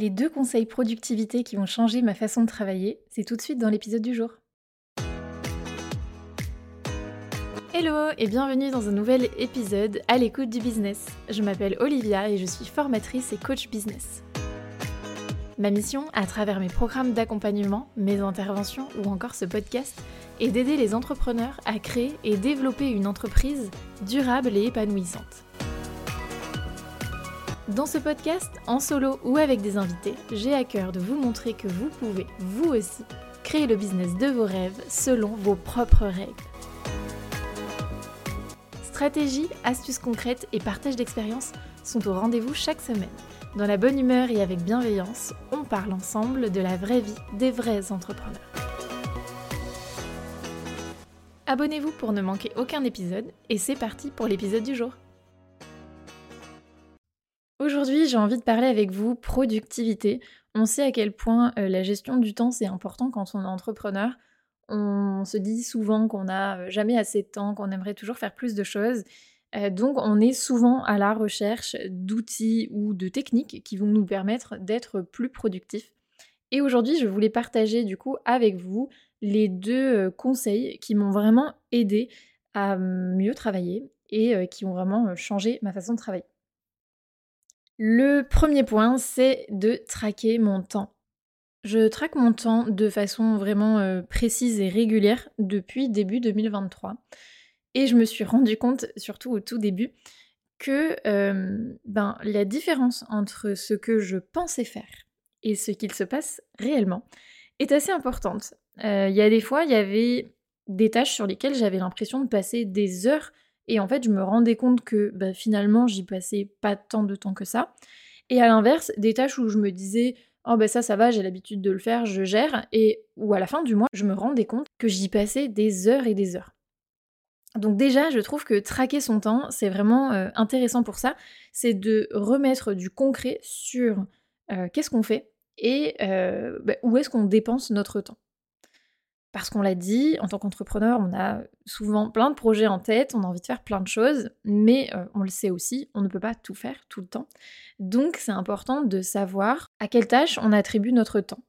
Les deux conseils productivité qui vont changer ma façon de travailler, c'est tout de suite dans l'épisode du jour. Hello et bienvenue dans un nouvel épisode à l'écoute du business. Je m'appelle Olivia et je suis formatrice et coach business. Ma mission, à travers mes programmes d'accompagnement, mes interventions ou encore ce podcast, est d'aider les entrepreneurs à créer et développer une entreprise durable et épanouissante. Dans ce podcast, en solo ou avec des invités, j'ai à cœur de vous montrer que vous pouvez, vous aussi, créer le business de vos rêves selon vos propres règles. Stratégie, astuces concrètes et partage d'expériences sont au rendez-vous chaque semaine. Dans la bonne humeur et avec bienveillance, on parle ensemble de la vraie vie des vrais entrepreneurs. Abonnez-vous pour ne manquer aucun épisode et c'est parti pour l'épisode du jour. Aujourd'hui, j'ai envie de parler avec vous productivité. On sait à quel point euh, la gestion du temps, c'est important quand on est entrepreneur. On se dit souvent qu'on n'a euh, jamais assez de temps, qu'on aimerait toujours faire plus de choses. Euh, donc on est souvent à la recherche d'outils ou de techniques qui vont nous permettre d'être plus productifs. Et aujourd'hui, je voulais partager du coup avec vous les deux conseils qui m'ont vraiment aidé à mieux travailler et qui ont vraiment changé ma façon de travailler. Le premier point, c'est de traquer mon temps. Je traque mon temps de façon vraiment euh, précise et régulière depuis début 2023. Et je me suis rendu compte, surtout au tout début, que ben, la différence entre ce que je pensais faire et ce qu'il se passe réellement est assez importante. Euh, il y a des fois, il y avait des tâches sur lesquelles j'avais l'impression de passer des heures et en fait, je me rendais compte que bah, finalement, j'y passais pas tant de temps que ça. Et à l'inverse, des tâches où je me disais, oh ben ça, ça va, j'ai l'habitude de le faire, je gère. Et où à la fin du mois, je me rendais compte que j'y passais des heures et des heures. Donc déjà, je trouve que traquer son temps, c'est vraiment euh, intéressant pour ça. C'est de remettre du concret sur euh, qu'est-ce qu'on fait et euh, bah, où est-ce qu'on dépense notre temps. Parce qu'on l'a dit, en tant qu'entrepreneur, on a souvent plein de projets en tête, on a envie de faire plein de choses, mais euh, on le sait aussi, on ne peut pas tout faire tout le temps. Donc c'est important de savoir à quelle tâche on attribue notre temps.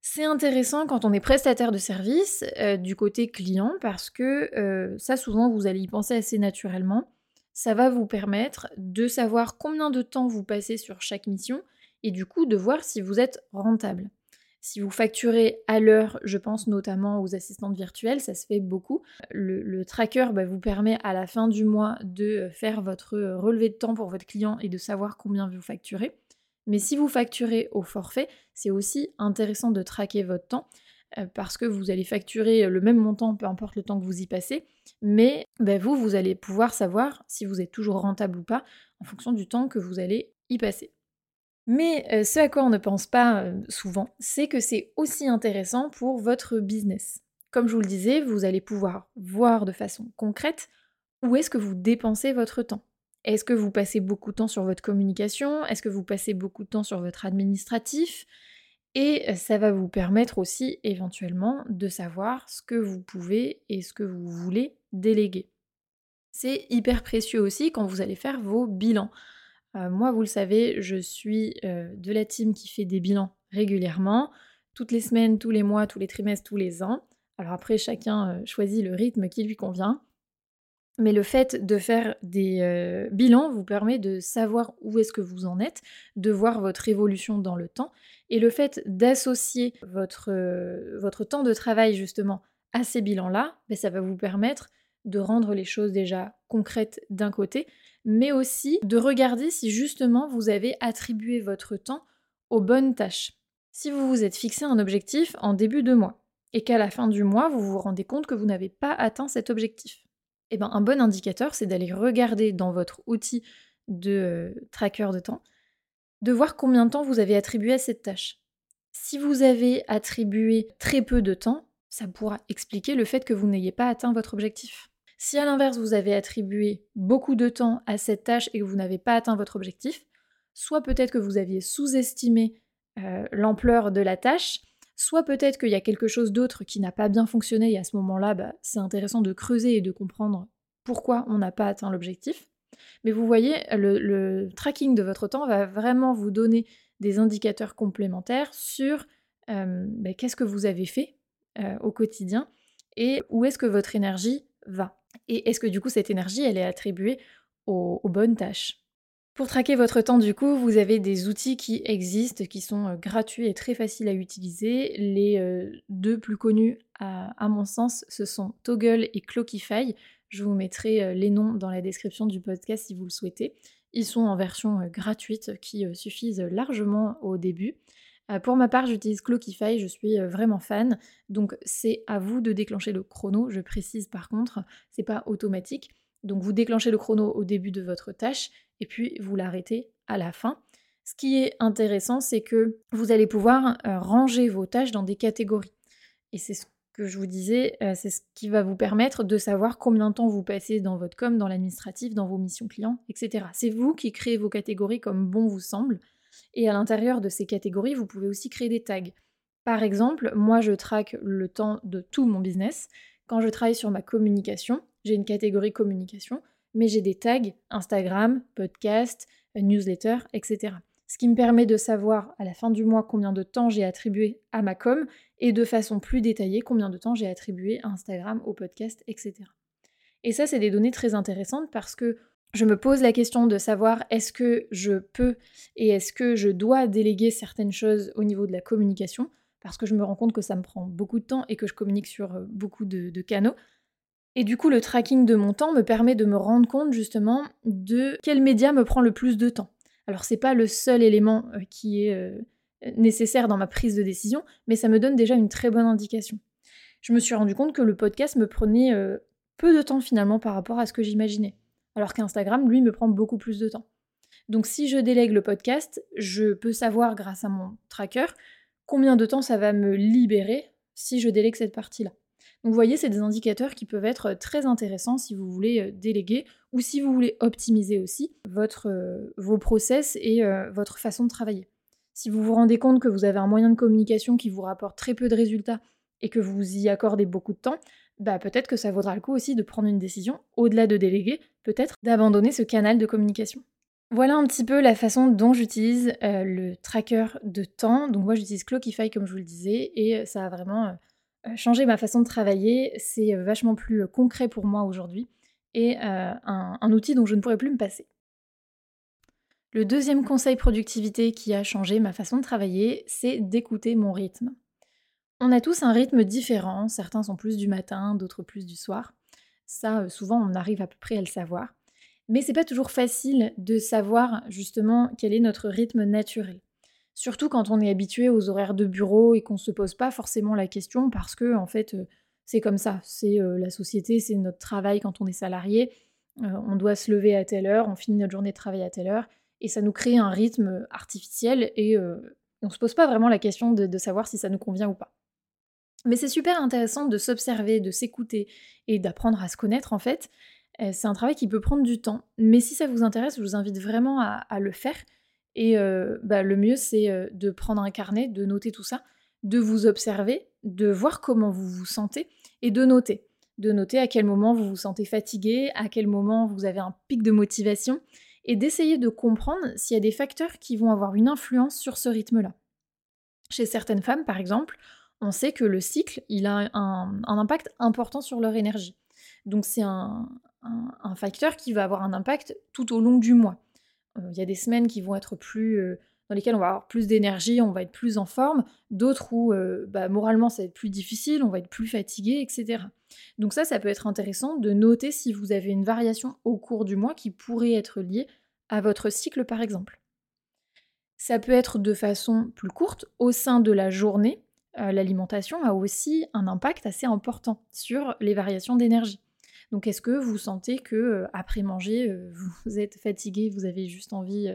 C'est intéressant quand on est prestataire de service euh, du côté client parce que euh, ça souvent vous allez y penser assez naturellement. Ça va vous permettre de savoir combien de temps vous passez sur chaque mission et du coup de voir si vous êtes rentable. Si vous facturez à l'heure, je pense notamment aux assistantes virtuelles, ça se fait beaucoup. Le, tracker bah, vous permet à la fin du mois de faire votre relevé de temps pour votre client et de savoir combien vous facturez. Mais si vous facturez au forfait, c'est aussi intéressant de traquer votre temps euh, parce que vous allez facturer le même montant, peu importe le temps que vous y passez, mais bah, vous, vous allez pouvoir savoir si vous êtes toujours rentable ou pas en fonction du temps que vous allez y passer. Mais euh, ce à quoi on ne pense pas euh, souvent, c'est que c'est aussi intéressant pour votre business. Comme je vous le disais, vous allez pouvoir voir de façon concrète où est-ce que vous dépensez votre temps. Est-ce que vous passez beaucoup de temps sur votre communication? Est-ce que vous passez beaucoup de temps sur votre administratif? Et euh, ça va vous permettre aussi éventuellement de savoir ce que vous pouvez et ce que vous voulez déléguer. C'est hyper précieux aussi quand vous allez faire vos bilans. Euh, moi, vous le savez, je suis euh, de la team qui fait des bilans régulièrement, toutes les semaines, tous les mois, tous les trimestres, tous les ans. Alors après, chacun euh, choisit le rythme qui lui convient. Mais le fait de faire des bilans vous permet de savoir où est-ce que vous en êtes, de voir votre évolution dans le temps. Et le fait d'associer votre, temps de travail justement à ces bilans-là, ben, ça va vous permettre de rendre les choses déjà concrètes d'un côté, mais aussi de regarder si justement vous avez attribué votre temps aux bonnes tâches. Si vous vous êtes fixé un objectif en début de mois et qu'à la fin du mois vous vous rendez compte que vous n'avez pas atteint cet objectif, eh ben, un bon indicateur c'est d'aller regarder dans votre outil de euh, tracker de temps, de voir combien de temps vous avez attribué à cette tâche. Si vous avez attribué très peu de temps, ça pourra expliquer le fait que vous n'ayez pas atteint votre objectif. Si à l'inverse vous avez attribué beaucoup de temps à cette tâche et que vous n'avez pas atteint votre objectif, soit peut-être que vous aviez sous-estimé euh, l'ampleur de la tâche, soit peut-être qu'il y a quelque chose d'autre qui n'a pas bien fonctionné et à ce moment-là, bah, c'est intéressant de creuser et de comprendre pourquoi on n'a pas atteint l'objectif. Mais vous voyez, le, tracking de votre temps va vraiment vous donner des indicateurs complémentaires sur bah, qu'est-ce que vous avez fait au quotidien et où est-ce que votre énergie va. Et est-ce que du coup cette énergie, elle est attribuée aux, bonnes tâches? Pour traquer votre temps, du coup, vous avez des outils qui existent, qui sont gratuits et très faciles à utiliser. Les deux plus connus, à, mon sens, ce sont Toggle et Clockify. Je vous mettrai les noms dans la description du podcast si vous le souhaitez. Ils sont en version gratuite qui suffisent largement au début. Pour ma part, j'utilise Clockify, je suis vraiment fan. Donc c'est à vous de déclencher le chrono. Je précise par contre, c'est pas automatique. Donc vous déclenchez le chrono au début de votre tâche et puis vous l'arrêtez à la fin. Ce qui est intéressant, c'est que vous allez pouvoir ranger vos tâches dans des catégories. Et c'est ce que je vous disais, c'est ce qui va vous permettre de savoir combien de temps vous passez dans votre com, dans l'administratif, dans vos missions clients, etc. C'est vous qui créez vos catégories comme bon vous semble. Et à l'intérieur de ces catégories, vous pouvez aussi créer des tags. Par exemple, moi je traque le temps de tout mon business. Quand je travaille sur ma communication, j'ai une catégorie communication, mais j'ai des tags Instagram, podcast, newsletter, etc. Ce qui me permet de savoir à la fin du mois combien de temps j'ai attribué à ma com et de façon plus détaillée combien de temps j'ai attribué à Instagram, au podcast, etc. Et ça, c'est des données très intéressantes parce que je me pose la question de savoir est-ce que je peux et est-ce que je dois déléguer certaines choses au niveau de la communication, parce que je me rends compte que ça me prend beaucoup de temps et que je communique sur euh, beaucoup de, canaux. Et du coup, le tracking de mon temps me permet de me rendre compte justement de quel média me prend le plus de temps. Alors c'est pas le seul élément euh, qui est euh, nécessaire dans ma prise de décision, mais ça me donne déjà une très bonne indication. Je me suis rendu compte que le podcast me prenait peu de temps finalement par rapport à ce que j'imaginais alors qu'Instagram, lui, me prend beaucoup plus de temps. Donc si je délègue le podcast, je peux savoir grâce à mon tracker combien de temps ça va me libérer si je délègue cette partie-là. Donc vous voyez, c'est des indicateurs qui peuvent être très intéressants si vous voulez euh, déléguer ou si vous voulez optimiser aussi euh, vos process et euh, votre façon de travailler. Si vous vous rendez compte que vous avez un moyen de communication qui vous rapporte très peu de résultats et que vous y accordez beaucoup de temps, bah peut-être que ça vaudra le coup aussi de prendre une décision, au-delà de déléguer, peut-être d'abandonner ce canal de communication. Voilà un petit peu la façon dont j'utilise euh, le tracker de temps. Donc moi j'utilise Clockify comme je vous le disais et ça a vraiment euh, changé ma façon de travailler. C'est vachement plus concret pour moi aujourd'hui et euh, un outil dont je ne pourrais plus me passer. Le deuxième conseil productivité qui a changé ma façon de travailler, c'est d'écouter mon rythme. On a tous un rythme différent, certains sont plus du matin, d'autres plus du soir. Ça, souvent, on arrive à peu près à le savoir. Mais c'est pas toujours facile de savoir justement quel est notre rythme naturel. Surtout quand on est habitué aux horaires de bureau et qu'on se pose pas forcément la question parce que, en fait, c'est comme ça. C'est la société, c'est notre travail quand on est salarié. on doit se lever à telle heure, on finit notre journée de travail à telle heure. Et ça nous crée un rythme artificiel et on se pose pas vraiment la question de savoir si ça nous convient ou pas. Mais c'est super intéressant de s'observer, de s'écouter et d'apprendre à se connaître en fait. Euh, c'est un travail qui peut prendre du temps, mais si ça vous intéresse, je vous invite vraiment à, le faire. Et euh, bah, le mieux, c'est euh, de prendre un carnet, de noter tout ça, de vous observer, de voir comment vous vous sentez et de noter. De noter à quel moment vous vous sentez fatigué, à quel moment vous avez un pic de motivation, et d'essayer de comprendre s'il y a des facteurs qui vont avoir une influence sur ce rythme-là. Chez certaines femmes, par exemple, on sait que le cycle, il a un, impact important sur leur énergie. Donc c'est un, facteur qui va avoir un impact tout au long du mois. Euh, il y a des semaines qui vont être plus... Euh, dans lesquelles on va avoir plus d'énergie, on va être plus en forme, d'autres où euh, bah, moralement ça va être plus difficile, on va être plus fatigué, etc. Donc ça, ça peut être intéressant de noter si vous avez une variation au cours du mois qui pourrait être liée à votre cycle par exemple. Ça peut être de façon plus courte au sein de la journée, euh, l'alimentation a aussi un impact assez important sur les variations d'énergie. Donc est-ce que vous sentez que euh, après manger, euh, vous êtes fatigué, vous avez juste envie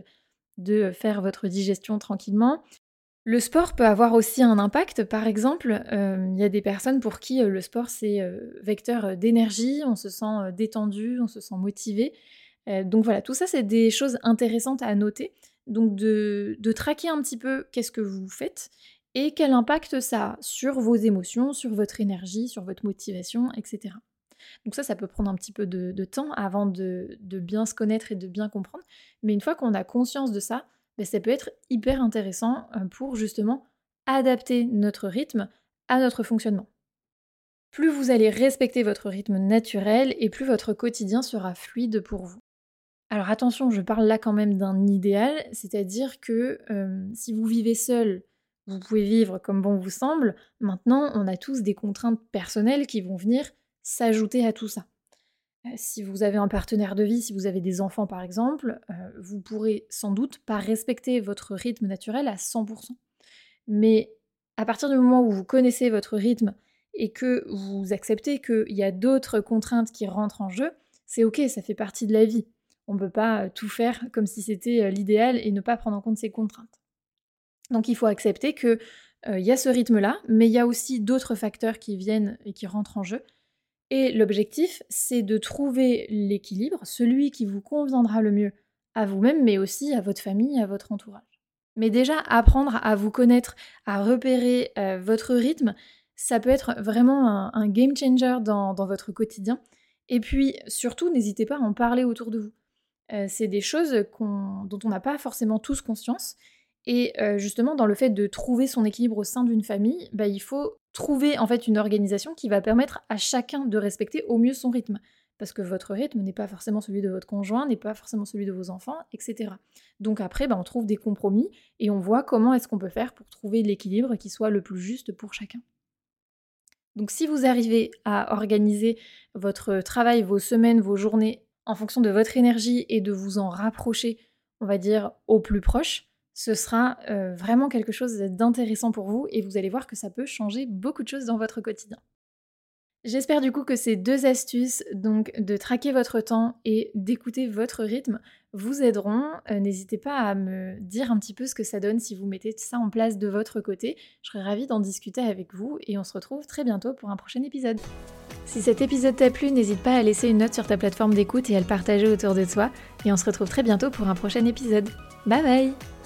de faire votre digestion tranquillement? Le sport peut avoir aussi un impact. Par exemple, il y a des personnes pour qui le sport c'est vecteur d'énergie, on se sent détendu, on se sent motivé. donc voilà, tout ça c'est des choses intéressantes à noter. Donc de, de traquer un petit peu qu'est-ce que vous faites et quel impact ça a sur vos émotions, sur votre énergie, sur votre motivation, etc. Donc ça, ça peut prendre un petit peu de, temps avant de, bien se connaître et de bien comprendre. Mais une fois qu'on a conscience de ça, ben, ça peut être hyper intéressant euh, pour justement adapter notre rythme à notre fonctionnement. Plus vous allez respecter votre rythme naturel et plus votre quotidien sera fluide pour vous. Alors attention, je parle là quand même d'un idéal, c'est-à-dire que euh, si vous vivez seul, vous pouvez vivre comme bon vous semble. Maintenant, on a tous des contraintes personnelles qui vont venir s'ajouter à tout ça. Euh, si vous avez un partenaire de vie, si vous avez des enfants par exemple, euh, vous pourrez sans doute pas respecter votre rythme naturel à 100%. Mais à partir du moment où vous connaissez votre rythme et que vous acceptez qu'il y a d'autres contraintes qui rentrent en jeu, c'est ok, ça fait partie de la vie. On ne peut pas euh, tout faire comme si c'était l'idéal et ne pas prendre en compte ces contraintes. Donc il faut accepter qu'il y a ce rythme-là, mais il y a aussi d'autres facteurs qui viennent et qui rentrent en jeu et l'objectif, c'est de trouver l'équilibre, celui qui vous conviendra le mieux à vous-même, mais aussi à votre famille, à votre entourage. Mais déjà, apprendre à vous connaître, à repérer euh, votre rythme, ça peut être vraiment un, game changer dans, votre quotidien. Et puis, surtout, n'hésitez pas à en parler autour de vous. Euh, c'est des choses dont on n'a pas forcément tous conscience. Et euh, justement, dans le fait de trouver son équilibre au sein d'une famille, bah, il faut trouver en fait une organisation qui va permettre à chacun de respecter au mieux son rythme. Parce que votre rythme n'est pas forcément celui de votre conjoint, n'est pas forcément celui de vos enfants, etc. Donc après, bah, on trouve des compromis et on voit comment est-ce qu'on peut faire pour trouver l'équilibre qui soit le plus juste pour chacun. Donc si vous arrivez à organiser votre travail, vos semaines, vos journées en fonction de votre énergie et de vous en rapprocher, on va dire, au plus proche, ce sera euh, vraiment quelque chose d'intéressant pour vous et vous allez voir que ça peut changer beaucoup de choses dans votre quotidien. J'espère du coup que ces deux astuces, donc de traquer votre temps et d'écouter votre rythme, vous aideront. Euh, n'hésitez pas à me dire un petit peu ce que ça donne si vous mettez ça en place de votre côté. Je serais ravie d'en discuter avec vous et on se retrouve très bientôt pour un prochain épisode. Si cet épisode t'a plu, n'hésite pas à laisser une note sur ta plateforme d'écoute et à le partager autour de toi. Et on se retrouve très bientôt pour un prochain épisode. Bye bye